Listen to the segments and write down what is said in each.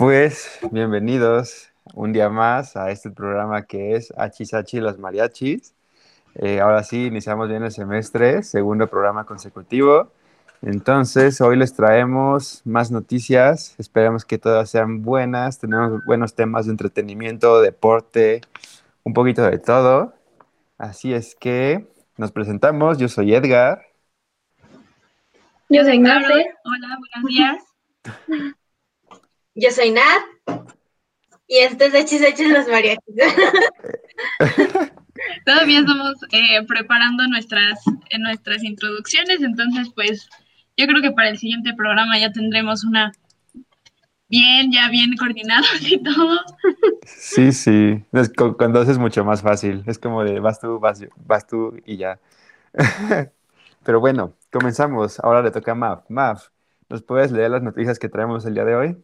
Pues bienvenidos un día más a este programa que es Hachisachi los Mariachis. Eh, ahora sí, iniciamos bien el semestre, segundo programa consecutivo. Entonces, hoy les traemos más noticias, esperamos que todas sean buenas, tenemos buenos temas de entretenimiento, deporte, un poquito de todo. Así es que nos presentamos, yo soy Edgar. Yo soy Nat. Hola, buenos días. Yo soy Nat. Y este es Hechis Hechis los Mariachis. Todavía estamos eh, preparando nuestras, eh, nuestras introducciones, entonces pues yo creo que para el siguiente programa ya tendremos una bien, ya bien coordinados y todo. Sí, sí, es, cuando es mucho más fácil, es como de vas tú, vas, vas tú y ya. Pero bueno, comenzamos, ahora le toca a Maf. Maf, ¿nos puedes leer las noticias que traemos el día de hoy?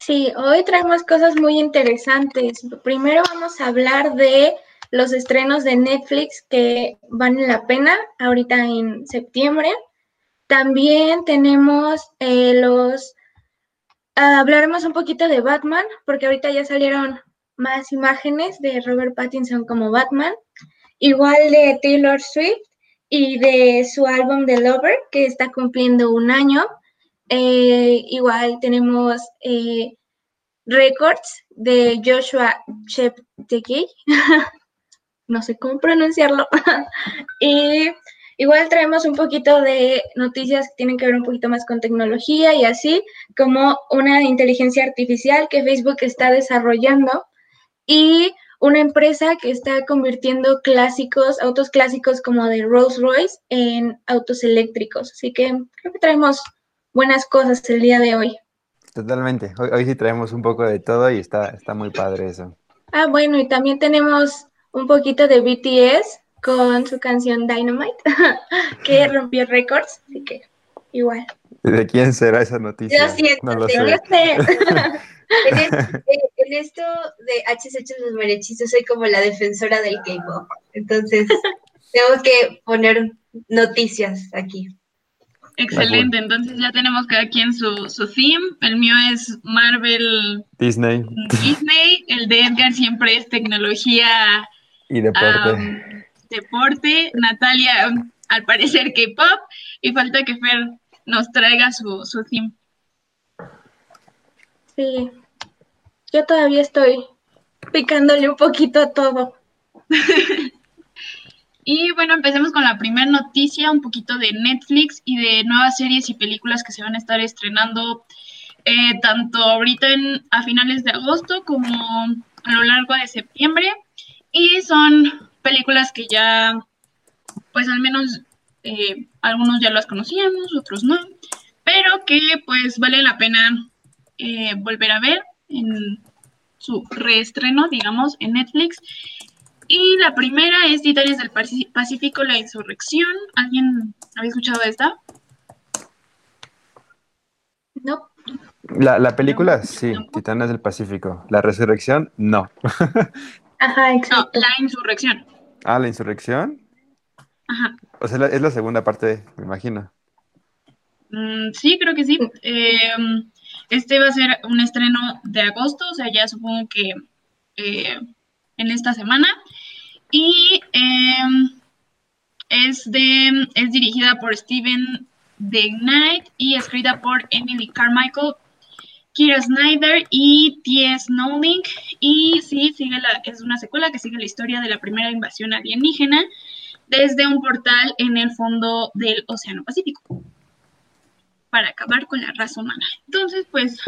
Sí, hoy traemos cosas muy interesantes. Primero vamos a hablar de los estrenos de Netflix que valen la pena ahorita en septiembre. También tenemos eh, los... hablaremos un poquito de Batman, porque ahorita ya salieron más imágenes de Robert Pattinson como Batman. Igual de Taylor Swift y de su álbum The Lover, que está cumpliendo un año. Eh, igual tenemos eh, Records de Joshua Cheptegei. no sé cómo pronunciarlo. y igual traemos un poquito de noticias que tienen que ver un poquito más con tecnología y así, como una inteligencia artificial que Facebook está desarrollando y una empresa que está convirtiendo clásicos, autos clásicos como de Rolls Royce en autos eléctricos. Así que creo que traemos buenas cosas el día de hoy. Totalmente. Hoy, sí traemos un poco de todo y está, está muy padre eso. Ah, bueno, y también tenemos un poquito de BTS con su canción Dynamite, que rompió récords, así que igual. ¿De quién será esa noticia? Yo siento, no lo sé. en, esto de HSH los yo soy como la defensora del K-pop. Entonces, tengo que poner noticias aquí. Excelente, entonces ya tenemos cada quien su, su theme. El mío es Marvel. Disney. Disney. El de Edgar siempre es tecnología. Y deporte. deporte. Natalia, al parecer K-pop. Y falta que Fer nos traiga su, su theme. Sí. Yo todavía estoy picándole un poquito a todo. Y bueno, empecemos con la primera noticia, un poquito de Netflix y de nuevas series y películas que se van a estar estrenando eh, tanto ahorita en, a finales de agosto como a lo largo de septiembre. Y son películas que ya, pues al menos eh, algunos ya las conocíamos, otros no, pero que pues vale la pena eh, volver a ver en su reestreno, digamos, en Netflix. Y la primera es Titanes del Pacífico, la insurrección. ¿Alguien había escuchado esta? No. La, la película, sí, Titanes del Pacífico. La resurrección, no. Ajá, exacto. No, la insurrección. Ah, la insurrección. Ajá. O sea, es la segunda parte, me imagino. Mm, sí, creo que sí. Eh, este va a ser un estreno de agosto, o sea, ya supongo que eh, en esta semana. Y em, es, de, es dirigida por Steven Knight y escrita por Emily Carmichael, Kira Snyder y T.S. Snowling. Y sí, sigue la, es una secuela que sigue la historia de la primera invasión alienígena desde un portal en el fondo del Océano Pacífico para acabar con la raza humana. Entonces, pues,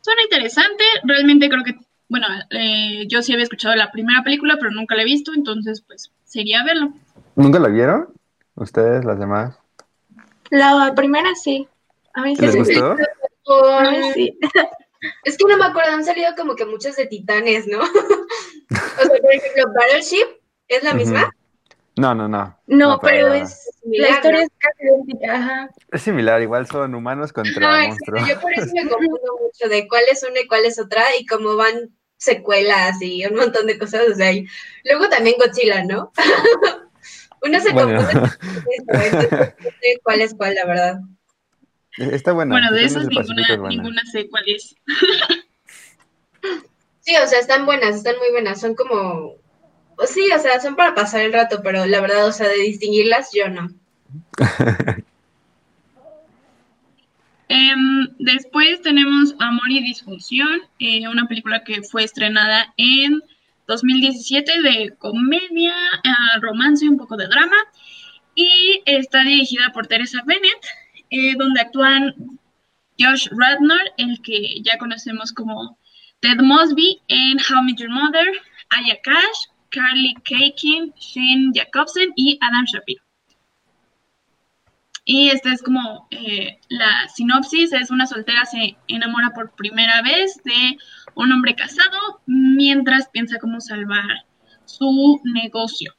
suena interesante. Realmente creo que bueno, eh, yo sí había escuchado la primera película, pero nunca la he visto, entonces pues sería verlo. ¿Nunca la vieron? ¿Ustedes, las demás? La primera sí. A mí sí. ¿Les gustó? A mí sí. Es que no me acuerdo, han salido como que muchos de titanes, ¿no? o sea, por ejemplo, Battleship, ¿es la misma? No, no, no. No, pero es similar, la historia es casi idéntica, ajá. Es similar, igual son humanos contra no, monstruos. Yo por eso me confundo mucho de cuál es una y cuál es otra y cómo van secuelas y un montón de cosas. O sea, y luego también Godzilla, ¿no? Uno se Bueno. confunde no sé cuál es cuál, la verdad. Está buena. Bueno, de esas ninguna, es buena. ninguna sé cuál es. Sí, o sea, están buenas, están muy buenas. Son como. pues Sí, o sea, son para pasar el rato, pero la verdad, o sea, de distinguirlas, yo no. Em, después tenemos Amor y Disfunción, eh, una película que fue estrenada en 2017 de comedia, ah, romance y un poco de drama. Y está dirigida por Teresa Bennett, eh, donde actúan Josh Radnor, el que ya conocemos como Ted Mosby en How Met Your Mother, Aya Cash, Carly Kakin, Shane Jacobsen y Adam Shapiro. Y esta es como eh, la sinopsis, es una soltera se enamora por primera vez de un hombre casado mientras piensa cómo salvar su negocio.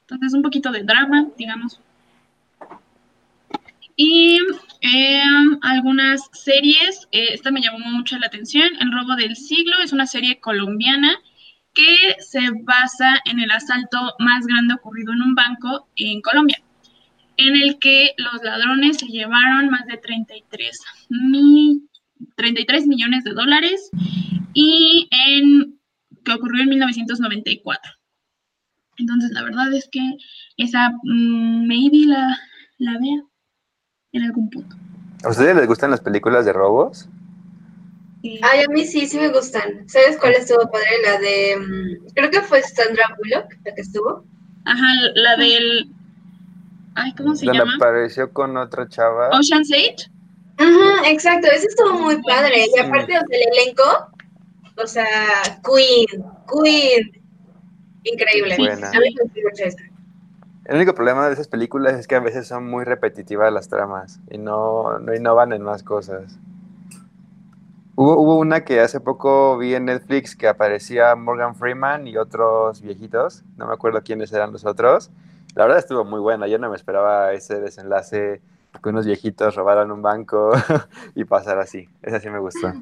Entonces un poquito de drama, digamos. Y eh, algunas series, eh, esta me llamó mucho la atención, El robo del siglo es una serie colombiana que se basa en el asalto más grande ocurrido en un banco en Colombia en el que los ladrones se llevaron más de 33, mil, 33 millones de dólares y en que ocurrió en 1994. Entonces, la verdad es que esa mm, maybe la, la vea en algún punto. ¿A ustedes les gustan las películas de robos? Ay, a mí sí, sí me gustan. ¿Sabes cuál estuvo padre? La de. mm, Creo que fue Sandra Bullock, la que estuvo. ajá, la del... Ay, ¿cómo se Donde llama? apareció con otra chava. Ocean's 8. Ujú, exacto, ese estuvo muy padre. Y aparte, o sea, el elenco, o sea, Queen, Queen. Increíble. Buena. A mí me. El único problema de esas películas es que a veces son muy repetitivas las tramas y no, no innovan en más cosas. Hubo, hubo una que hace poco vi en Netflix que aparecía Morgan Freeman y otros viejitos, no me acuerdo quiénes eran los otros. La verdad estuvo muy buena, yo no me esperaba ese desenlace que unos viejitos robaran un banco y pasar así. Esa sí me gustó.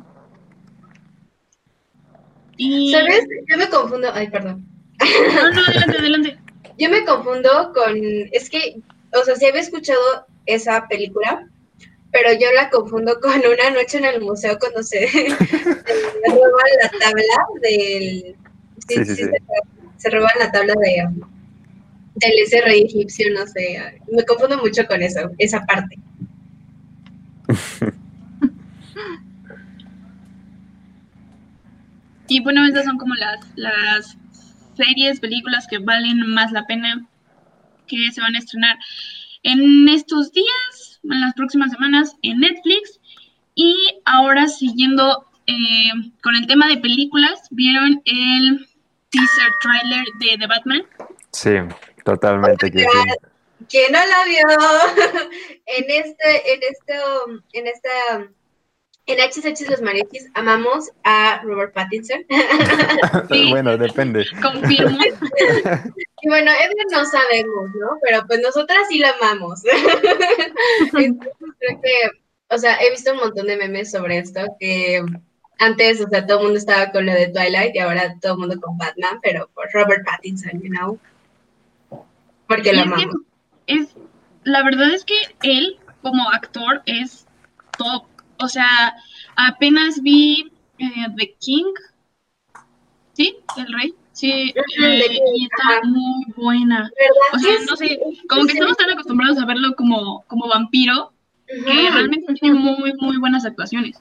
Y... ¿Sabes? Yo me confundo. Ay, perdón. No, no, adelante, adelante. Yo me confundo con. Es que, o sea, sí había escuchado esa película, pero yo la confundo con una noche en el museo cuando se, se roban la tabla del. Sí, sí, sí. Se, se roban la tabla de del rey egipcio, no sé. Me confundo mucho con eso, esa parte. Y bueno, estas son como las, las series, películas que valen más la pena que se van a estrenar en estos días, en las próximas semanas, en Netflix. Y ahora siguiendo eh, con el tema de películas, ¿vieron el teaser trailer de The Batman? Sí, totalmente. que sí. ¿Quién no la vio? en este, en este, en esta, en HSH Los Mariachis amamos a Robert Pattinson. Sí. bueno, depende. Confirmo. y bueno, Edward no sabemos, ¿no? Pero pues nosotras sí la amamos. Entonces creo que, o sea, he visto un montón de memes sobre esto que antes, o sea, todo el mundo estaba con lo de Twilight y ahora todo el mundo con Batman, pero por Robert Pattinson, you know. Porque la amamos. es, la verdad es que él, como actor, es top. O sea, apenas vi eh, The King. ¿Sí? El rey. Sí, eh, y está muy buena. O sea, no sé, como que estamos tan acostumbrados a verlo como, como vampiro, que realmente tiene muy, muy buenas actuaciones.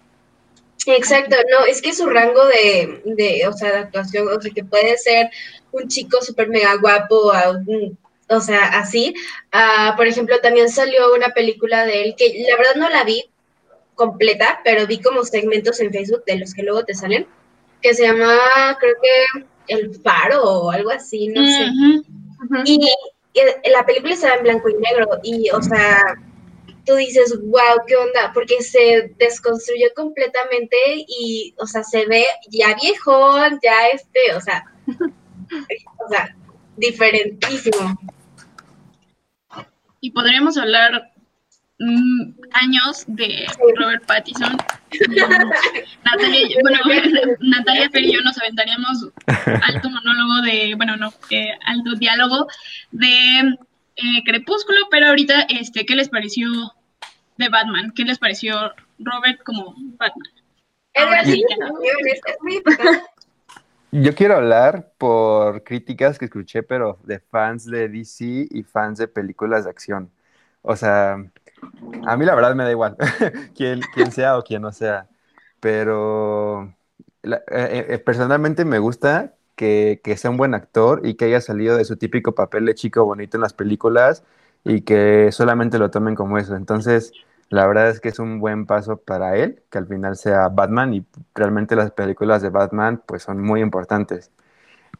Exacto, no, es que su rango de, de, o sea, de actuación, o sea, que puede ser un chico súper mega guapo, a un- o sea, así. Ah, por ejemplo, también salió una película de él que la verdad no la vi completa, pero vi como segmentos en Facebook de los que luego te salen, que se llama, creo que El Faro o algo así, no sé. Y la película estaba en blanco y negro y, o sea, tú dices, wow, ¿qué onda? Porque se desconstruyó completamente y, o sea, se ve ya viejo, ya este, o sea, o sea, diferentísimo. Y podríamos hablar mm, años de Robert Pattinson. Natalia, y- bueno, Natalia Fer y yo nos aventaríamos alto monólogo de, bueno, no, eh, alto diálogo de eh, Crepúsculo, pero ahorita, este, ¿qué les pareció de Batman. ¿Qué les pareció Robert como Batman? Edgar, sí, sí, ya. es muy importante. Yo quiero hablar por críticas que escuché, pero de fans de DC y fans de películas de acción. O sea, a mí la verdad me da igual quién, sea o quién no sea, pero eh, eh, personalmente me gusta que, que sea un buen actor y que haya salido de su típico papel de chico bonito en las películas y que solamente lo tomen como eso. Entonces, la verdad es que es un buen paso para él, que al final sea Batman y realmente las películas de Batman pues son muy importantes.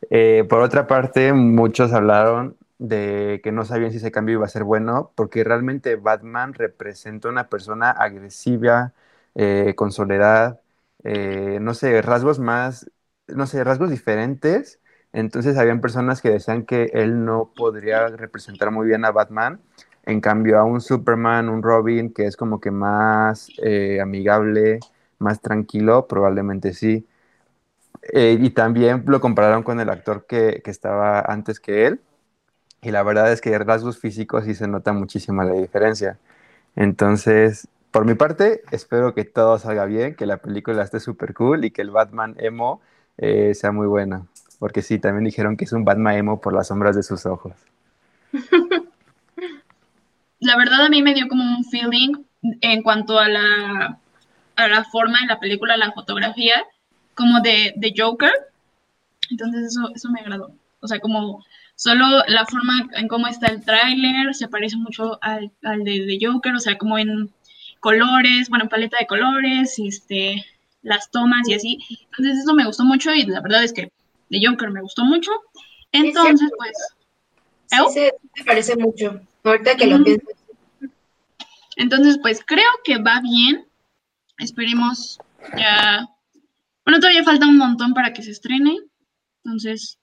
Eh, por otra parte, muchos hablaron de que no sabían si ese cambio iba a ser bueno, porque realmente Batman representa una persona agresiva, eh, con soledad, eh, no sé, rasgos más, no sé, rasgos diferentes. Entonces, habían personas que decían que él no podría representar muy bien a Batman. En cambio, a un Superman, un Robin, que es como que más eh, amigable, más tranquilo, probablemente sí. Eh, y también lo compararon con el actor que, que estaba antes que él. Y la verdad es que en rasgos físicos sí se nota muchísima la diferencia. Entonces, por mi parte, espero que todo salga bien, que la película esté súper cool y que el Batman emo eh, sea muy buena. Porque sí, también dijeron que es un Batman emo por las sombras de sus ojos. La verdad a mí me dio como un feeling en cuanto a la, a la forma de la película, la fotografía, como de, de Joker. Entonces eso, eso me agradó. O sea, como solo la forma en cómo está el tráiler se parece mucho al, al de, de Joker, o sea, como en colores, bueno, paleta de colores, este, las tomas y así. Entonces eso me gustó mucho y la verdad es que de Joker me gustó mucho. Entonces, cierto. pues, Sí, ¿Eu? se me parece mucho. Ahorita que lo pienso. entonces, pues creo que va bien. Esperemos ya. Bueno, todavía falta un montón para que se estrene. Entonces,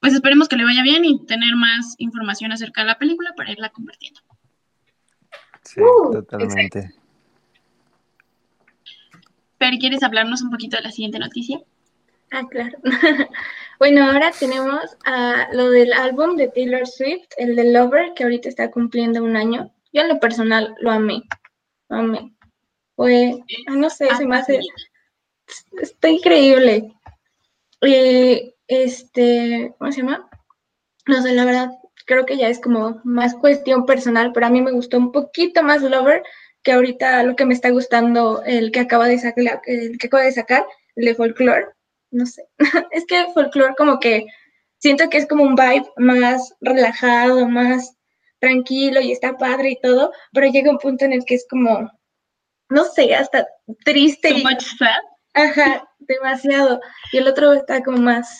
pues esperemos que le vaya bien y tener más información acerca de la película para irla compartiendo. Sí, Uh, totalmente. Pero, ¿quieres hablarnos un poquito de la siguiente noticia? Ah, claro. bueno, ahora tenemos a lo del álbum de Taylor Swift, el de Lover, que ahorita está cumpliendo un año. Yo en lo personal lo amé. Lo amé. Ah, no sé, se me hace, está increíble. Eh, este, ¿cómo se llama? No sé, la verdad, creo que ya es como más cuestión personal, pero a mí me gustó un poquito más Lover que ahorita lo que me está gustando, el que acaba de sacar, el que acaba de sacar, el de Folklore. No sé, es que Folklore como que siento que es como un vibe más relajado, más tranquilo y está padre y todo, pero llega un punto en el que es como, no sé, hasta triste. Too y- much sad. Ajá, demasiado. Y el otro está como más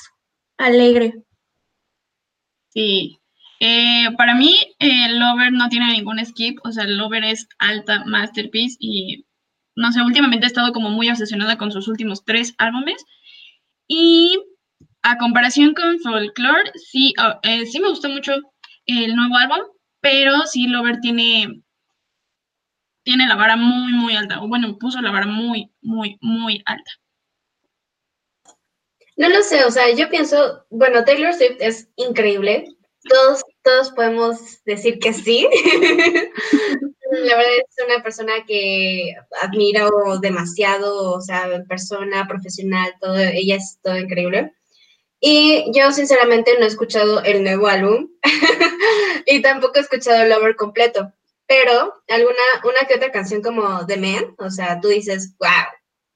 alegre. Sí. Eh, para mí, eh, Lover no tiene ningún skip, o sea, Lover es alta masterpiece y no sé, últimamente he estado como muy obsesionada con sus últimos tres álbumes y a comparación con Folklore, sí, ah, eh, sí me gustó mucho el nuevo álbum, pero sí Lover tiene, tiene la vara muy, muy alta, o bueno, puso la vara muy, muy, muy alta. No lo sé, o sea, yo pienso, bueno, Taylor Swift es increíble. Todos, todos podemos decir que sí. La verdad es una persona que admiro demasiado, o sea, persona, profesional, todo, ella es todo increíble. Y yo sinceramente no he escuchado el nuevo álbum y tampoco he escuchado Lover completo, pero alguna, una que otra canción como The Man, o sea, tú dices, wow,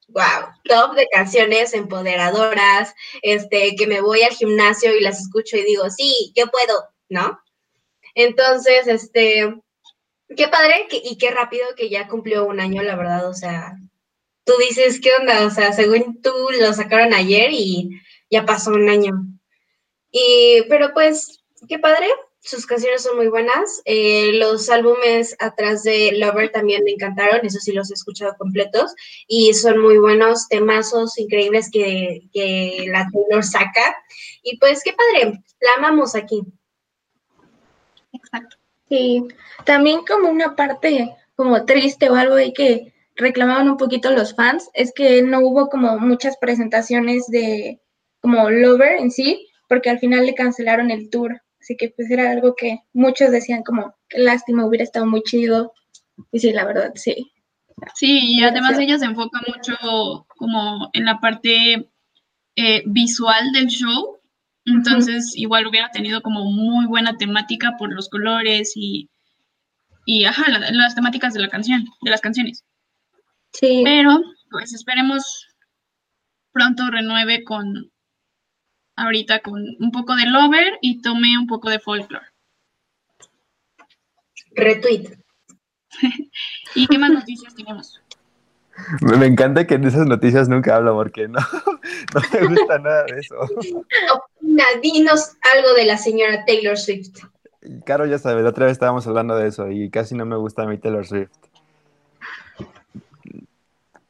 wow, top de canciones empoderadoras, este, que me voy al gimnasio y las escucho y digo, sí, yo puedo, ¿no? Entonces, este, qué padre que- y qué rápido que ya cumplió un año, la verdad, o sea, tú dices, ¿qué onda? O sea, según tú lo sacaron ayer y ya pasó un año. Y, pero pues, qué padre, sus canciones son muy buenas. eh, los álbumes atrás de Lover también me encantaron, eso sí los he escuchado completos y son muy buenos temazos increíbles que, que la Taylor saca. Y pues, qué padre, la amamos aquí. Exacto. Sí, también como una parte como triste o algo ahí que reclamaban un poquito los fans, es que no hubo como muchas presentaciones de como Lover en sí, porque al final le cancelaron el tour. Así que pues era algo que muchos decían como, qué lástima, hubiera estado muy chido Y sí, la verdad, sí. Sí, y además ella se enfoca mucho como en la parte eh, visual del show, entonces igual hubiera tenido como muy buena temática por los colores y, y ajá, las temáticas de la canción, de las canciones. Sí. Pero pues esperemos pronto renueve con ahorita con un poco de Lover y tome un poco de Folklore. Retweet. ¿Y qué más noticias tenemos? Me encanta que en esas noticias nunca hablo porque no, no me gusta nada de eso. Opina, dinos algo de la señora Taylor Swift. Caro ya sabe, la otra vez estábamos hablando de eso y casi no me gusta a mí Taylor Swift.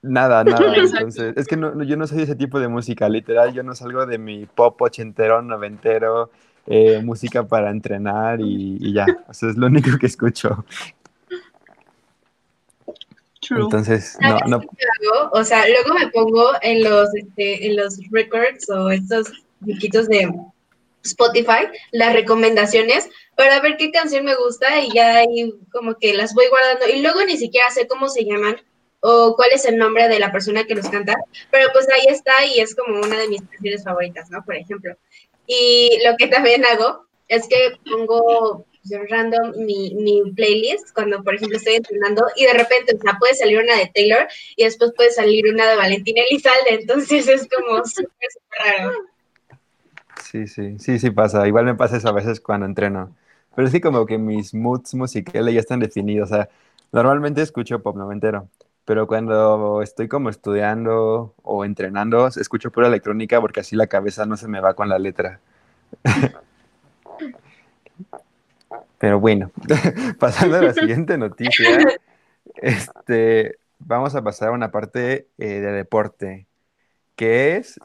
Nada, nada. Entonces, es que no, yo no soy ese tipo de música, literal. Yo no salgo de mi pop ochentero, noventero, eh, música para entrenar y, y ya. Eso es lo único que escucho. True. Entonces, no, no. O sea, luego me pongo en los, este, en los records o estos chiquitos de Spotify las recomendaciones para ver qué canción me gusta y ya ahí como que las voy guardando y luego ni siquiera sé cómo se llaman o cuál es el nombre de la persona que los canta, pero pues ahí está y es como una de mis canciones favoritas, ¿no? Por ejemplo. Y lo que también hago es que pongo random mi, mi playlist cuando, por ejemplo, estoy entrenando y de repente, o puede salir una de Taylor y después puede salir una de Valentina Elizalde, entonces es como súper, súper raro. Sí, sí, sí, sí pasa. Igual me pasa eso a veces cuando entreno. Pero sí como que mis moods musicales ya están definidos. O sea, normalmente escucho pop noventero, pero cuando estoy como estudiando o entrenando, escucho pura electrónica porque así la cabeza no se me va con la letra. Pero bueno, pasando a la siguiente noticia, este, vamos a pasar a una parte eh, de deporte, que es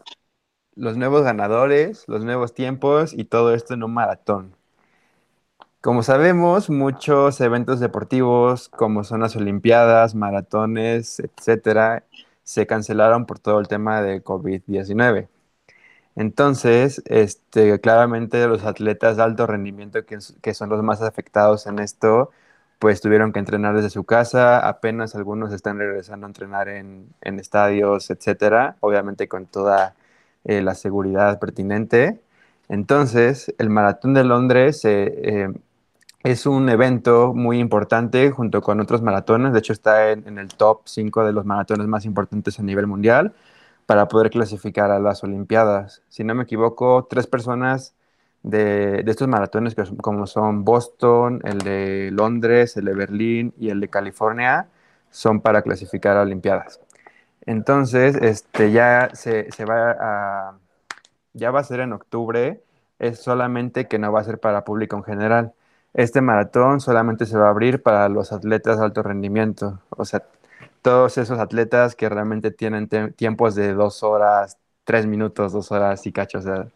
los nuevos ganadores, los nuevos tiempos y todo esto en un maratón. Como sabemos, muchos eventos deportivos, como son las Olimpiadas, maratones, etcétera, se cancelaron por todo el tema de COVID-19. Entonces, este, claramente los atletas de alto rendimiento, que, son los más afectados en esto, pues tuvieron que entrenar desde su casa, apenas algunos están regresando a entrenar en, en estadios, etcétera, obviamente con toda eh, la seguridad pertinente. Entonces, el Maratón de Londres eh, es un evento muy importante junto con otros maratones, de hecho está en, en el top 5 de los maratones más importantes a nivel mundial para poder clasificar a las Olimpiadas. Si no me equivoco, tres personas de, estos maratones, que como son Boston, el de Londres, el de Berlín y el de California, son para clasificar a Olimpiadas. Entonces, este, ya se, se, va a, ya va a ser en octubre, es solamente que no va a ser para público en general. Este maratón solamente se va a abrir para los atletas de alto rendimiento, o sea, todos esos atletas que realmente tienen tiempos de dos horas, tres minutos, dos horas y cacho, o sea,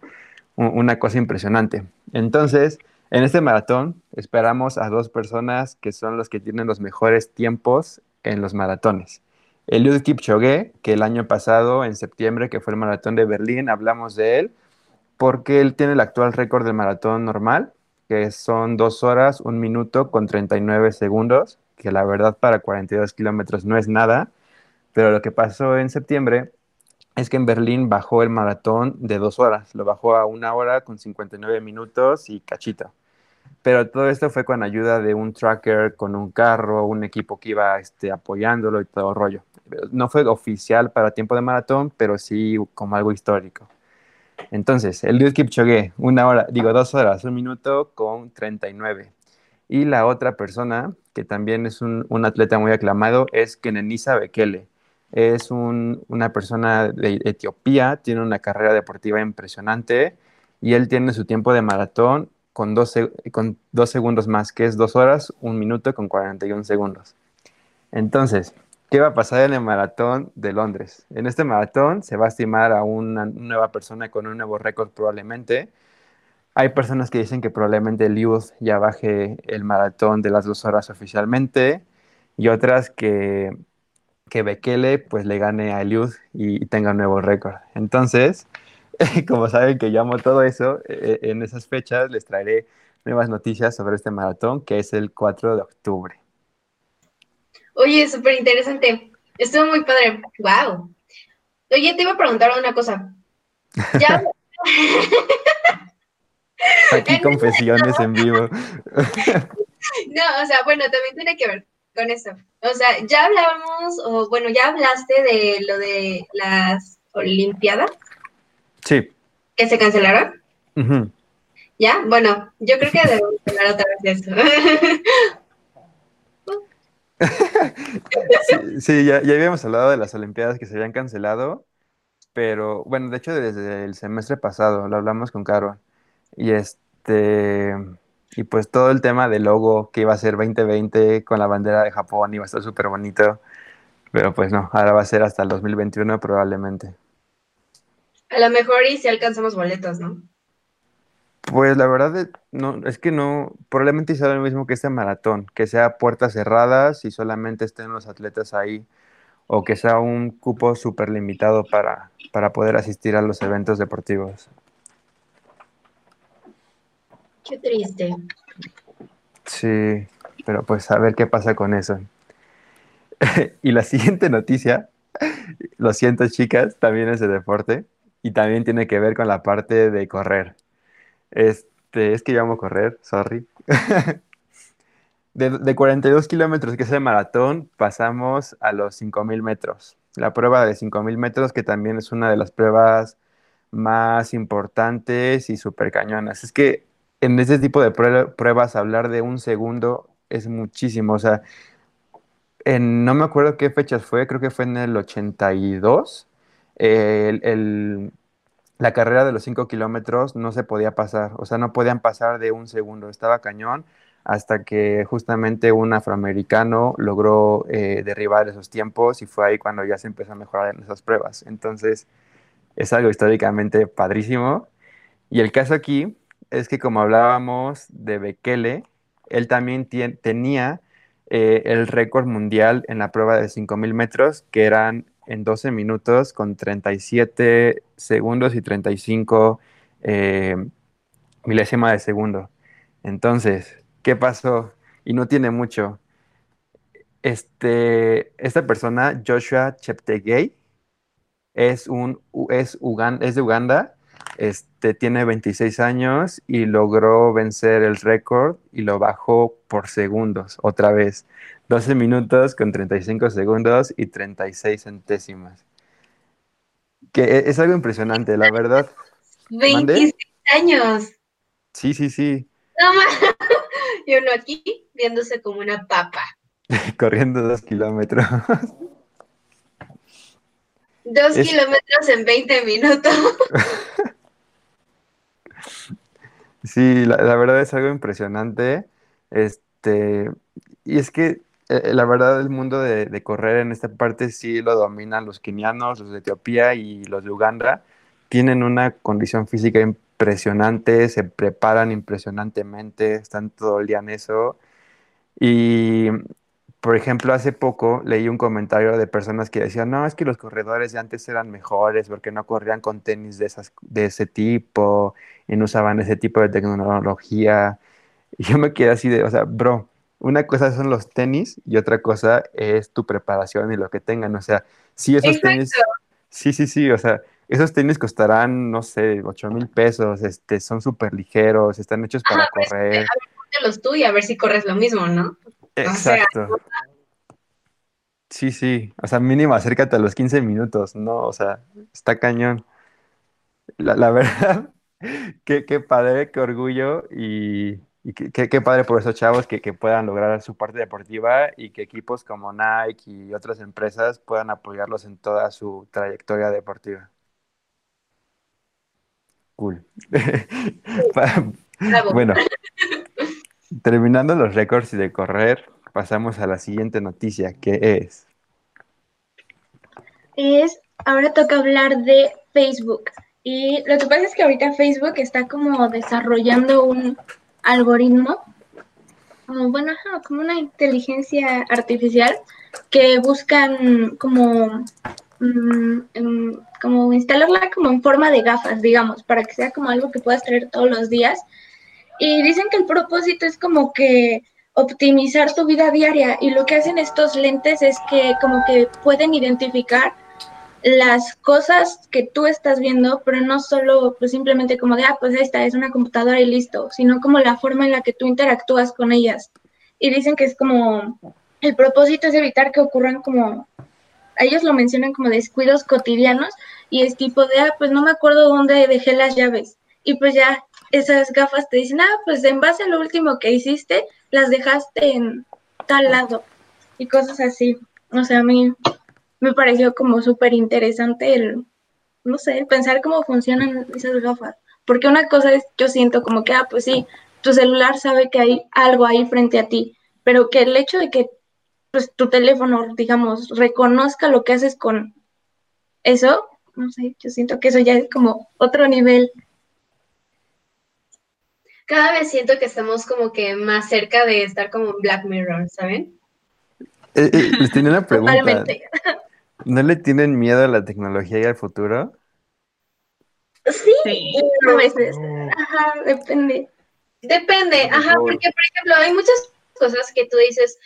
una cosa impresionante. Entonces, en este maratón esperamos a dos personas que son los que tienen los mejores tiempos en los maratones. Eliud Kipchoge, que el año pasado, en septiembre, que fue el maratón de Berlín, hablamos de él, porque él tiene el actual récord del maratón normal, que son dos horas, un minuto con 39 segundos que la verdad para 42 kilómetros no es nada, pero lo que pasó en septiembre es que en Berlín bajó el maratón de dos horas, lo bajó a una hora con 59 minutos y cachito. Pero todo esto fue con ayuda de un tracker, con un carro, un equipo que iba este, apoyándolo y todo rollo. No fue oficial para tiempo de maratón, pero sí como algo histórico. Entonces, el Liud Kipchoge, una hora, digo dos horas, un minuto con 39. Y la otra persona, que también es un, atleta muy aclamado, es Kenenisa Bekele. Es un, una persona de Etiopía, tiene una carrera deportiva impresionante y él tiene su tiempo de maratón con dos, con dos segundos más, que es dos horas, un minuto con 41 segundos. Entonces, ¿qué va a pasar en el maratón de Londres? En este maratón se va a estimar a una nueva persona con un nuevo récord probablemente, hay personas que dicen que probablemente el Youth ya baje el maratón de las dos horas oficialmente y otras que, que Bekele pues le gane a Eliud y, tenga un nuevo récord. Entonces, como saben que yo amo todo eso, e, e, en esas fechas les traeré nuevas noticias sobre este maratón que es el 4 de octubre. Oye, súper interesante. Estuvo muy padre. Wow. Oye, te iba a preguntar una cosa. Ya. Aquí confesiones en vivo. No, o sea, bueno, también tiene que ver con eso. O sea, ya hablábamos, o bueno, ya hablaste de lo de las Olimpiadas. Sí. ¿Que se cancelaron? Ujú. ¿Ya? Bueno, yo creo que debemos hablar otra vez de eso. Sí, sí, ya, ya habíamos hablado de las Olimpiadas que se habían cancelado, pero bueno, de hecho desde el semestre pasado lo hablamos con Caro. Y este, y pues todo el tema del logo que iba a ser 2020 con la bandera de Japón iba a estar súper bonito, pero pues no, ahora va a ser hasta el 2021 probablemente. A lo mejor y si alcanzamos boletos, ¿no? Pues la verdad es, no, es que no, probablemente sea lo mismo que este maratón, que sea puertas cerradas y solamente estén los atletas ahí, o que sea un cupo súper limitado para, para poder asistir a los eventos deportivos. Qué triste. Sí, pero pues a ver qué pasa con eso. Y la siguiente noticia, lo siento chicas, también es de deporte y también tiene que ver con la parte de correr. Este, es que yo amo correr, sorry. De, de 42 kilómetros, que es el maratón, pasamos a los 5000 metros. La prueba de 5000 metros, que también es una de las pruebas más importantes y súper cañonas. Es que en ese tipo de prue- pruebas, hablar de un segundo es muchísimo. O sea, no me acuerdo qué fechas fue, creo que fue en el 82. eh, el- la carrera de los 5 kilómetros no se podía pasar, o sea, no podían pasar de un segundo, estaba cañón hasta que justamente un afroamericano logró eh, derribar esos tiempos y fue ahí cuando ya se empezó a mejorar en esas pruebas. Entonces, es algo históricamente padrísimo. Y el caso aquí es que como hablábamos de Bekele, él también tenía eh, el récord mundial en la prueba de 5.000 metros, que eran en 12 minutos con 37 segundos y 35 eh, milésima de segundo. Entonces, ¿qué pasó? Y no tiene mucho. Este, esta persona, Joshua Cheptegei, es, un, es de Uganda, este, tiene 26 años y logró vencer el récord y lo bajó por segundos, otra vez. 12 minutos con 35 segundos y 36 centésimas. Que e- es algo impresionante, la verdad. 26 años. Sí, sí, sí. No. Y uno aquí viéndose como una papa. Corriendo dos kilómetros. Dos Es- kilómetros en 20 minutos. Sí, la, verdad es algo impresionante. Este, y es que eh, la verdad el mundo de, de correr en esta parte sí lo dominan los kenianos, los de Etiopía y los de Uganda. Tienen una condición física impresionante, se preparan impresionantemente, están todo el día en eso. Y, por ejemplo, hace poco leí un comentario de personas que decían, no, es que los corredores de antes eran mejores porque no corrían con tenis de, esas, de ese tipo y no usaban ese tipo de tecnología. Y yo me quedé así de, o sea, bro, una cosa son los tenis y otra cosa es tu preparación y lo que tengan. O sea, sí, esos Exacto. tenis, sí, sí, sí, o sea, esos tenis costarán, no sé, 8 mil pesos, este, son súper ligeros, están hechos para Ajá, pues, correr. Póntelos tú y a ver si corres lo mismo, ¿no? Sea, Exacto. Sí, sí, o sea, mínimo acércate a los 15 minutos, ¿no? O sea, está cañón. La, la verdad, qué, qué padre, qué orgullo y, y qué, qué- qué padre por esos chavos que, que puedan lograr su parte deportiva y que equipos como Nike y otras empresas puedan apoyarlos en toda su trayectoria deportiva. Cool. Pa- Bravo. Bueno, terminando los récords y de correr, pasamos a la siguiente noticia, que es... es, ahora toca hablar de Facebook. Y lo que pasa es que ahorita Facebook está como desarrollando un algoritmo, como, bueno, como una inteligencia artificial que buscan como, mm, em, como instalarla como en forma de gafas, digamos, para que sea como algo que puedas traer todos los días. Y dicen que el propósito es como que optimizar tu vida diaria y lo que hacen estos lentes es que como que pueden identificar las cosas que tú estás viendo, pero no solo pues simplemente como de, ah, pues esta es una computadora y listo, sino como la forma en la que tú interactúas con ellas. Y dicen que es como, el propósito es evitar que ocurran como, ellos lo mencionan como descuidos cotidianos y es tipo de, ah, pues no me acuerdo dónde dejé las llaves. Y pues ya esas gafas te dicen, ah, pues en base a lo último que hiciste, las dejaste en tal lado y cosas así. O sea, a mí me pareció como súper interesante el, no sé, pensar cómo funcionan esas gafas. Porque una cosa es, yo siento como que, ah, pues sí, tu celular sabe que hay algo ahí frente a ti, pero que el hecho de que pues, tu teléfono, digamos, reconozca lo que haces con eso, no sé, yo siento que eso ya es como otro nivel. Cada vez siento que estamos como que más cerca de estar como en Black Mirror, ¿saben? Eh, eh, les tenía una pregunta. ¿No le tienen miedo a la tecnología y al futuro? Sí, a veces. Ajá, depende. Depende, ajá, porque por ejemplo hay muchas cosas que tú dices,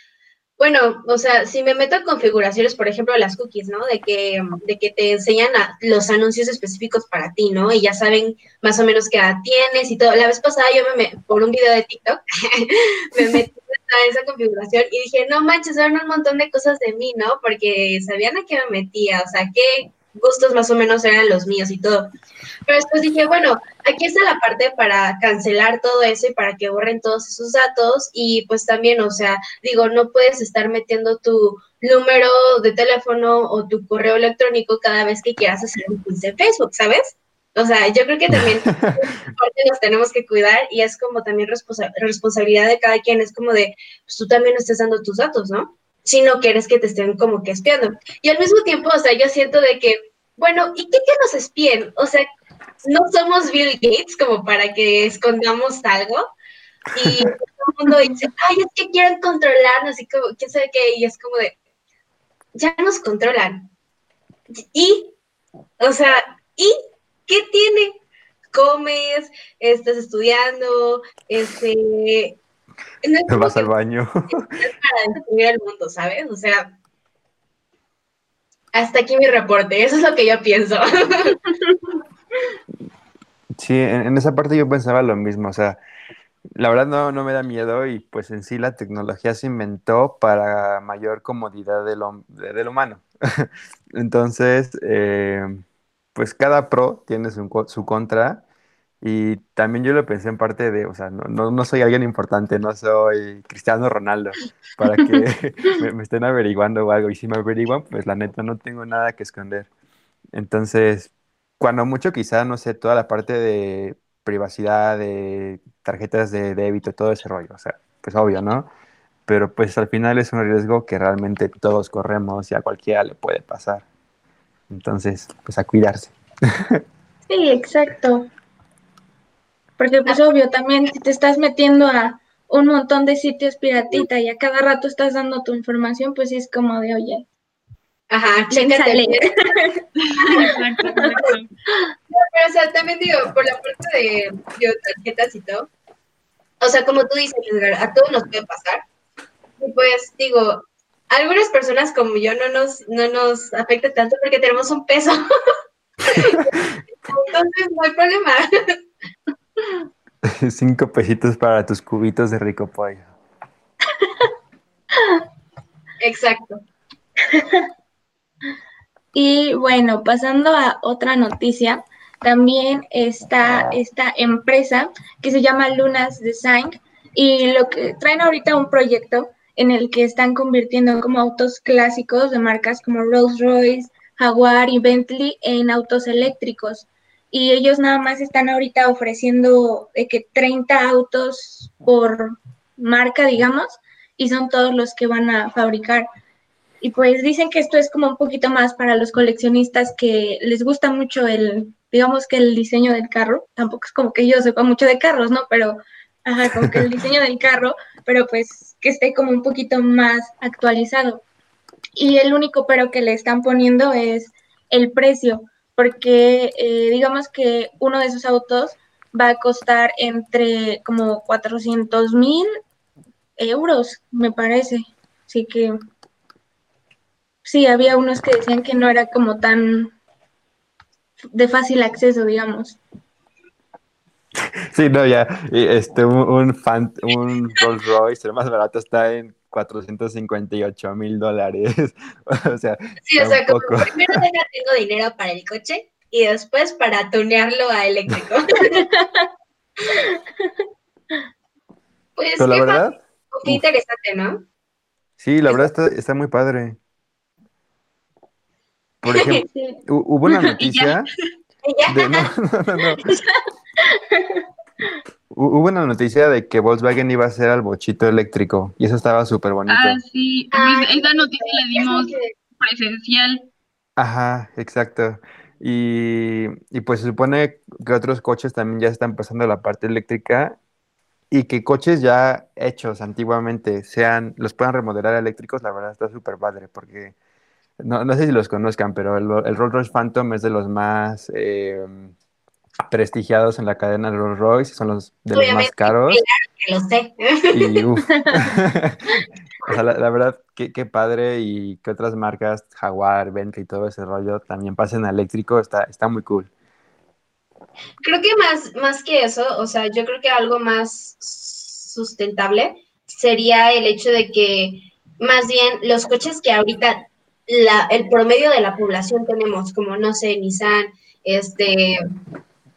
bueno, o sea, si me meto a configuraciones, por ejemplo, las cookies, ¿no? De que, de que te enseñan a los anuncios específicos para ti, ¿no? Y ya saben más o menos qué edad tienes y todo. La vez pasada yo me, por un video de TikTok, me metí a esa configuración y dije, no manches, eran un montón de cosas de mí, ¿no? Porque sabían a qué me metía, o sea, qué gustos más o menos eran los míos y todo. Pero después dije, bueno, aquí está la parte para cancelar todo eso y para que borren todos esos datos y pues también, o sea, digo, no puedes estar metiendo tu número de teléfono o tu correo electrónico cada vez que quieras hacer un quiz de Facebook, ¿sabes? O sea, yo creo que también nos tenemos que cuidar y es como también responsabilidad de cada quien, es como de, pues tú también estás dando tus datos, ¿no? Si no quieres que te estén como que espiando. Y al mismo tiempo, o sea, yo siento de que, bueno, ¿y qué que nos espíen? O sea, no somos Bill Gates como para que escondamos algo. Y todo el mundo dice, ay, es que quieren controlarnos y como, quién sabe qué, y es como de, ya nos controlan. Y, o sea, ¿y qué tiene? Comes, estás estudiando, este... Te vas al baño. para destruir el mundo, ¿sabes? O sea, hasta aquí mi reporte, eso es lo que yo pienso. Sí, en, esa parte yo pensaba lo mismo, o sea, la verdad no, no me da miedo y pues en sí la tecnología se inventó para mayor comodidad del, del humano. Entonces, eh, pues cada pro tiene su, su, contra y también yo lo pensé en parte de, o sea, no, no, soy alguien importante, no soy Cristiano Ronaldo para que me, me, estén averiguando o algo y si me averiguan, pues la neta no tengo nada que esconder. Entonces, cuando mucho quizá, no sé, toda la parte de privacidad, de tarjetas de débito, todo ese rollo, o sea, pues obvio, ¿no? Pero pues al final es un riesgo que realmente todos corremos y a cualquiera le puede pasar. Entonces, pues a cuidarse. Sí, exacto. Porque pues obvio, también si te estás metiendo a un montón de sitios piratita y a cada rato estás dando tu información, pues sí es como de, oye, Ajá, chécate. exacto, Pero, o sea, también digo, por la parte de tarjetas y todo, o sea, como tú dices, a todos nos puede pasar. Y pues, digo, algunas personas como yo no nos, no nos afecta tanto porque tenemos un peso. Entonces, no hay problema. Cinco pesitos para tus cubitos de rico pollo. Exacto. Y bueno, pasando a otra noticia, también está esta empresa que se llama Lunas Design y lo que traen ahorita un proyecto en el que están convirtiendo como autos clásicos de marcas como Rolls Royce, Jaguar y Bentley en autos eléctricos. Y ellos nada más están ahorita ofreciendo de que 30 autos por marca, digamos, y son todos los que van a fabricar. Y pues dicen que esto es como un poquito más para los coleccionistas que les gusta mucho el, digamos que el diseño del carro. Tampoco es como que yo sepa mucho de carros, ¿no? Pero, ajá, como que el diseño del carro, pero pues que esté como un poquito más actualizado. Y el único pero que le están poniendo es el precio, porque eh, digamos que uno de esos autos va a costar entre como 400 mil euros, me parece. Así que sí, había unos que decían que no era como tan de fácil acceso, digamos. Sí, no, ya, este, un, un, un Rolls Royce, el más barato está en 458 mil dólares. o sea, sí, o sea, como primero tengo dinero para el coche y después para tunearlo a eléctrico. pues Pero la verdad, qué interesante, ¿no? Sí, la verdad está, está muy padre. Por ejemplo, hubo una noticia. De, no, no, no, Hubo una noticia de que Volkswagen iba a hacer al bochito eléctrico y eso estaba súper bonito. Ah, sí, ah, esa noticia la dimos presencial. Ajá, exacto. Y, y, pues se supone que otros coches también ya están pasando a la parte eléctrica y que coches ya hechos antiguamente sean, los puedan remodelar eléctricos, la verdad está súper padre porque no, no, sé si los conozcan, pero el, el Rolls Royce Phantom es de los más eh, prestigiados en la cadena Rolls Royce, son los de los más caros. Que lo sé. Y, o sea, la, verdad, qué, qué, padre y que otras marcas, Jaguar, Bentley y todo ese rollo también pasen a eléctrico, está, está muy cool. Creo que más, más que eso, o sea, yo creo que algo más sustentable sería el hecho de que más bien los coches que ahorita la, el promedio de la población tenemos, como no sé, Nissan, este,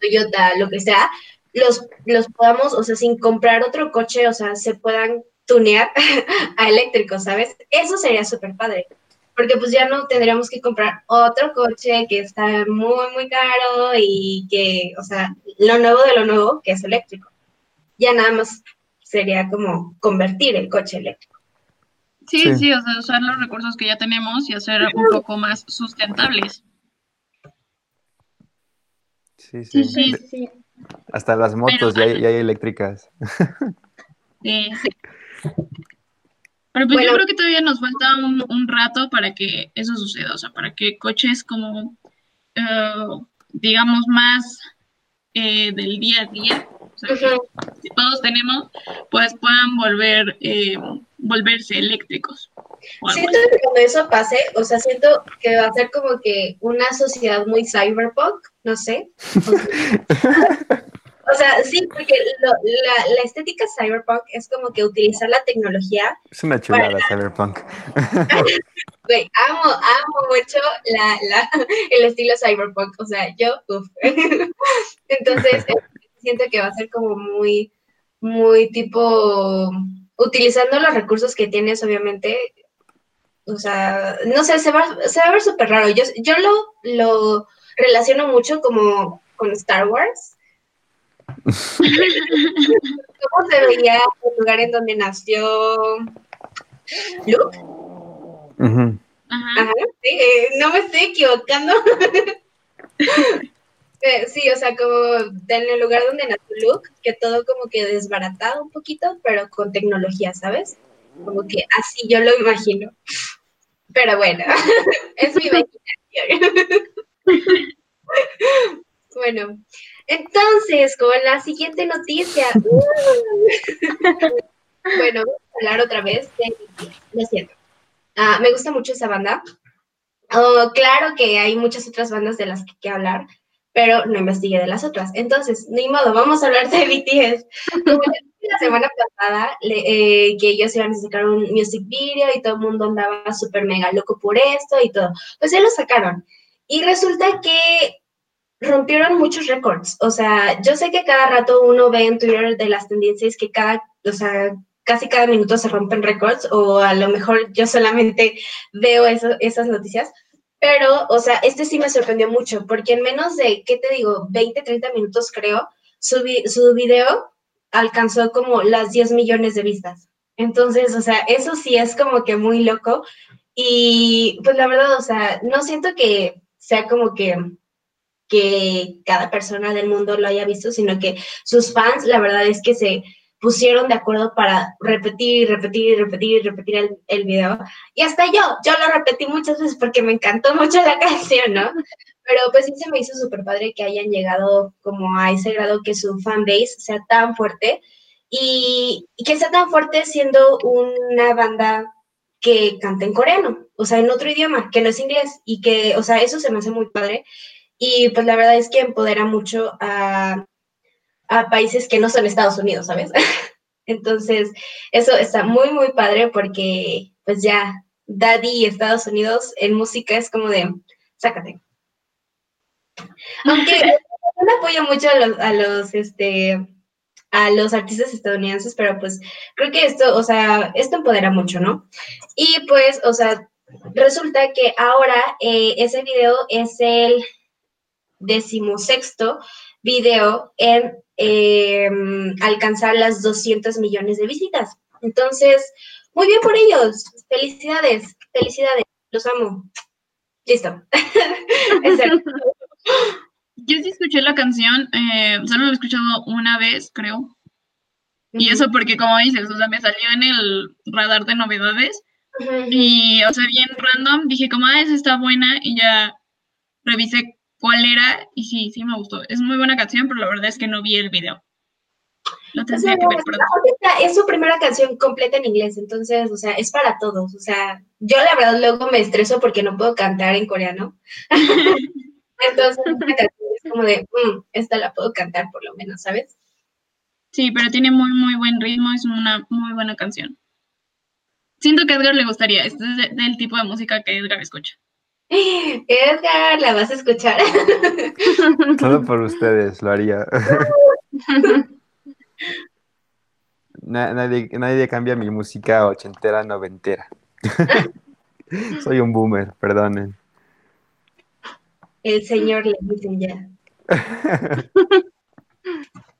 Toyota, lo que sea, los, los podamos, o sea, sin comprar otro coche, o sea, se puedan tunear a eléctricos, ¿sabes? Eso sería súper padre, porque pues ya no tendríamos que comprar otro coche que está muy, muy caro y que, o sea, lo nuevo de lo nuevo, que es eléctrico. Ya nada más sería como convertir el coche eléctrico. Sí, sí, o sea, usar los recursos que ya tenemos y hacer un poco más sustentables. Sí, sí. sí, Hasta las motos ya, hay, eléctricas. Sí. Pero pues yo creo que todavía nos falta un, rato para que eso suceda, o sea, para que coches como, eh, digamos, más eh, del día a día, o sea, que todos tenemos, pues puedan volver, eh, volverse eléctricos. Siento que cuando eso pase, o sea, siento que va a ser como que una sociedad muy cyberpunk, no sé. O sea, sí, porque la, estética cyberpunk es como que utilizar la tecnología. Es una chulada cyberpunk. Güey, amo, amo mucho la, el estilo cyberpunk. O sea, yo, uff. Entonces, eh, siento que va a ser como muy, muy tipo, utilizando los recursos que tienes, obviamente, o sea, no sé, se va, se va a ver súper raro. Yo, yo lo, lo relaciono mucho como con Star Wars. ¿Cómo se veía el lugar en donde nació Luke? Ajá. sí, eh, no me estoy equivocando. Sí, o sea, como en el lugar donde nació Luke, que todo como que desbaratado un poquito, pero con tecnología, ¿sabes? Como que así yo lo imagino. Pero bueno, es mi imaginación. bueno, entonces, con la siguiente noticia. bueno, vamos a hablar otra vez de Lo siento. Ah, me gusta mucho esa banda. Oh, claro que hay muchas otras bandas de las que hay que hablar, pero no investigué de las otras. Entonces, ni modo, vamos a hablar de BTS. la semana pasada eh, que ellos iban a sacar un music video y todo el mundo andaba súper mega loco por esto y todo. Pues ya lo sacaron. Y resulta que rompieron muchos récords. O sea, yo sé que cada rato uno ve en Twitter de las tendencias que cada, o sea, casi cada minuto se rompen récords o a lo mejor yo solamente veo eso, esas noticias. Pero, o sea, este sí me sorprendió mucho porque en menos de, ¿qué te digo? 20, 30 minutos creo, su, su video alcanzó como las 10 millones de vistas. Entonces, o sea, eso sí es como que muy loco. Y pues la verdad, o sea, no siento que sea como que que cada persona del mundo lo haya visto, sino que sus fans, la verdad es que se pusieron de acuerdo para repetir y repetir y repetir y repetir el, el, video. Y hasta yo, yo lo repetí muchas veces porque me encantó mucho la canción, ¿no? Pero pues sí se me hizo súper padre que hayan llegado como a ese grado que su fanbase sea tan fuerte y, que sea tan fuerte siendo una banda que canta en coreano, o sea, en otro idioma, que no es inglés, y que, o sea, eso se me hace muy padre. Y pues la verdad es que empodera mucho a, a países que no son Estados Unidos, ¿sabes? Entonces, eso está muy, muy padre porque pues ya Daddy Estados Unidos en música es como de, sácate. Aunque no apoyo mucho a los, a los, este, a los artistas estadounidenses, pero pues creo que esto, o sea, esto empodera mucho, ¿no? Y pues, o sea, resulta que ahora eh, ese video es el decimosexto video en em, alcanzar las 200 millones de visitas. Entonces, muy bien por ellos. Felicidades, felicidades. Los amo. Listo. Yo sí escuché la canción, eh, solo la he escuchado una vez, creo. Y eso porque, como dices, o sea, me salió en el radar de novedades. Y, o sea, bien random, dije como, ah, esa está buena. Y ya revisé cuál era. Y sí, sí me gustó. Es muy buena canción, pero la verdad es que no vi el video. Lo tendría que ver pronto. Es su primera canción completa en inglés, entonces, o sea, es para todos. O sea, yo la verdad luego me estreso porque no puedo cantar en coreano. entonces, es como de, mm, esta la puedo cantar por lo menos, ¿sabes? Sí, pero tiene muy, muy buen ritmo, es una muy buena canción. Siento que a Edgar le gustaría, este es del tipo de música que Edgar escucha. Edgar, la vas a escuchar. Solo por ustedes lo haría. nadie, nadie cambia mi música ochentera, noventera. Soy un boomer, perdonen. El señor le dicen ya.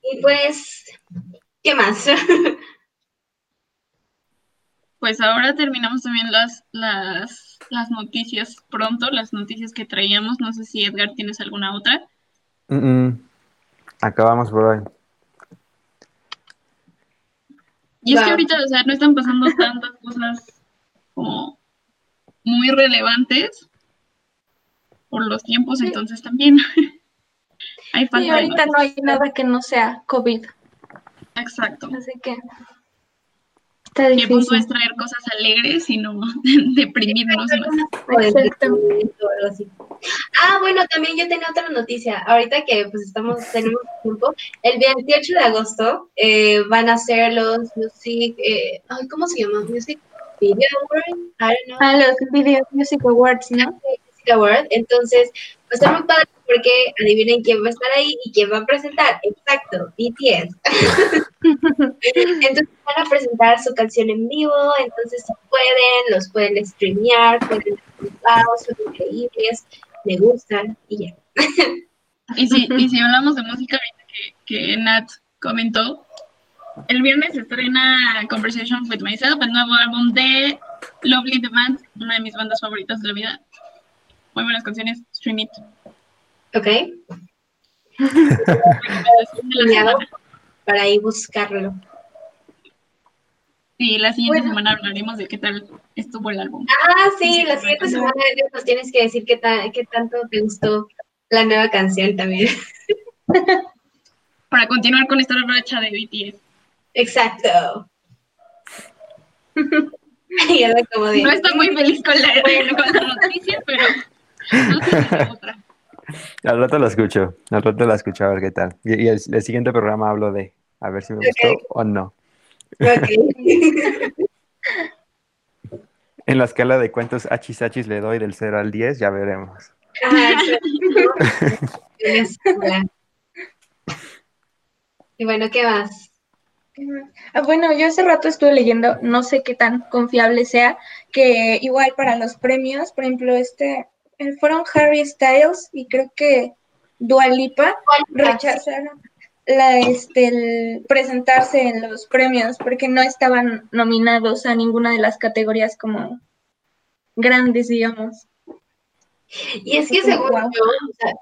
y pues, ¿qué más? Pues ahora terminamos también las, las, las noticias pronto, las noticias que traíamos. No sé si Edgar tienes alguna otra. Acabamos por hoy. Y es que ahorita, o sea, no están pasando tantas cosas como muy relevantes por los tiempos, entonces también hay falta. Y ahorita no hay nada que no sea COVID. Exacto. Así que está difícil. Que es traer cosas alegres y no deprimirnos más. Exactamente. Ah, bueno, también yo tenía otra noticia. Ahorita que pues estamos, tenemos tiempo, el 28 de agosto eh, van a ser los Music, eh, ¿cómo se llama? Music Video Awards. I don't know. Ah, los Video Music Awards, ¿no? Award. Entonces, pues está muy padre porque adivinen quién va a estar ahí y quién va a presentar. Exacto, BTS. entonces van a presentar su canción en vivo, entonces si pueden, los pueden streamear, pueden son increíbles, me gustan y ya. y, si, y si hablamos de música, que, que Nat comentó, el viernes estrena Conversation with Myself, el nuevo álbum de Lovely The Band, una de mis bandas favoritas de la vida muy buenas canciones, Stream It. Ok. para ir buscarlo. Sí, la siguiente semana hablaremos de qué tal estuvo el álbum. Ah, sí, la siguiente semana nos tienes que decir qué, qué tanto te gustó la nueva canción también. Para continuar con esta racha de BTS. Exacto. no estoy muy feliz con la, con la noticia, pero al rato la escucho, al rato la escucho a ver qué tal. Y, el, siguiente programa hablo de a ver si me gustó o no. en la escala de cuántos achis achis le doy del 0 al 10, ya veremos. y bueno, ¿qué más? Ah, bueno, yo hace rato estuve leyendo, no sé qué tan confiable sea, que igual para los premios, por ejemplo, este fueron Harry Styles y creo que Dua Lipa rechazaron la, este, presentarse en los premios porque no estaban nominados a ninguna de las categorías como grandes, digamos. Y es que según yo,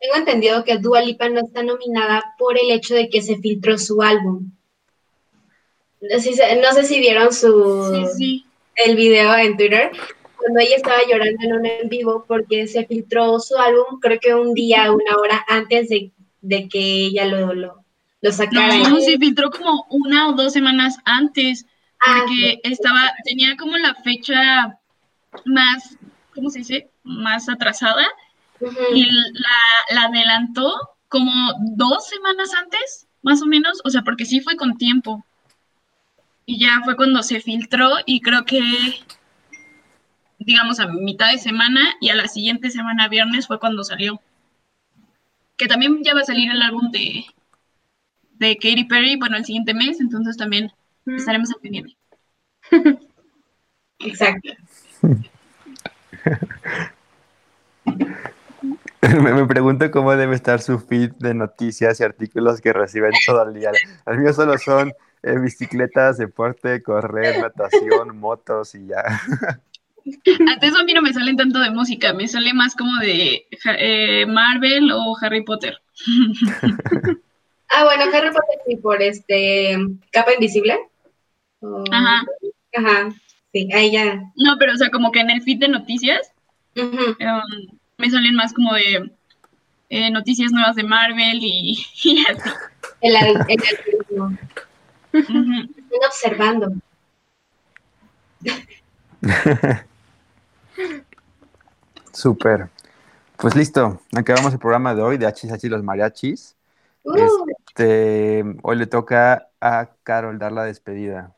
tengo entendido que Dua Lipa no está nominada por el hecho de que se filtró su álbum. No sé, si vieron su el video en Twitter, cuando ella estaba llorando en un en vivo porque se filtró su álbum, creo que un día, una hora antes de, que ella lo, lo, lo sacara. No, se filtró como una o dos semanas antes, Ah, porque estaba, tenía como la fecha más, ¿cómo se dice? Más atrasada ujú. y la, la adelantó como dos semanas antes, más o menos, o sea, porque sí fue con tiempo. Y ya fue cuando se filtró y creo que, digamos, a mitad de semana y a la siguiente semana, viernes, fue cuando salió. Que también ya va a salir el álbum de, de Katy Perry, bueno, el siguiente mes, entonces también estaremos al pendiente. Exacto. Me, me pregunto cómo debe estar su feed de noticias y artículos que reciben todo el día. El mío solo son eh, bicicletas, deporte, correr, natación, motos y ya. Hasta eso a mí no me salen tanto de música, me sale más como de eh, Marvel o Harry Potter. Ah, bueno, Harry Potter sí, por este capa invisible. Ajá. Ajá. Sí, ahí ya. No, pero o sea, como que en el feed de noticias um, me salen más como de eh, noticias nuevas de Marvel y, y así. El, al- el algoritmo. Ujú. Están observando. Súper. Pues listo, acabamos el programa de hoy de Hachis los Mariachis. Uh, Este, hoy le toca a Carol dar la despedida.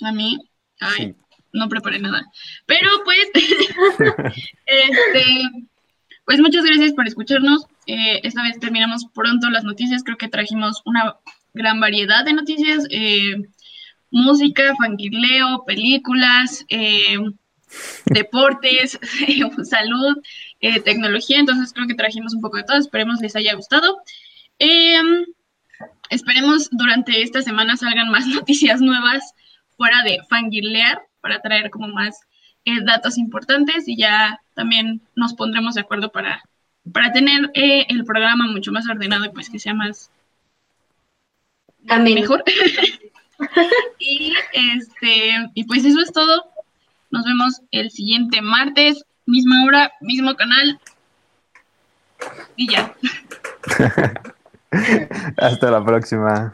A mí, ay, Sí. no preparé nada. Pero pues, este, pues muchas gracias por escucharnos. Eh, esta vez terminamos pronto las noticias. Creo que trajimos una gran variedad de noticias. eh, música, fangirleo, películas, eh, deportes, salud, eh, tecnología. Entonces creo que trajimos un poco de todo. Esperemos les haya gustado. Em, esperemos durante esta semana salgan más noticias nuevas fuera de fangirlear para traer como más eh, datos importantes y ya también nos pondremos de acuerdo para, para tener eh, el programa mucho más ordenado y pues que sea más amén. mejor. y este y pues eso es todo. Nos vemos el siguiente martes, misma hora, mismo canal. Y ya. Hasta la próxima.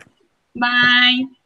Bye.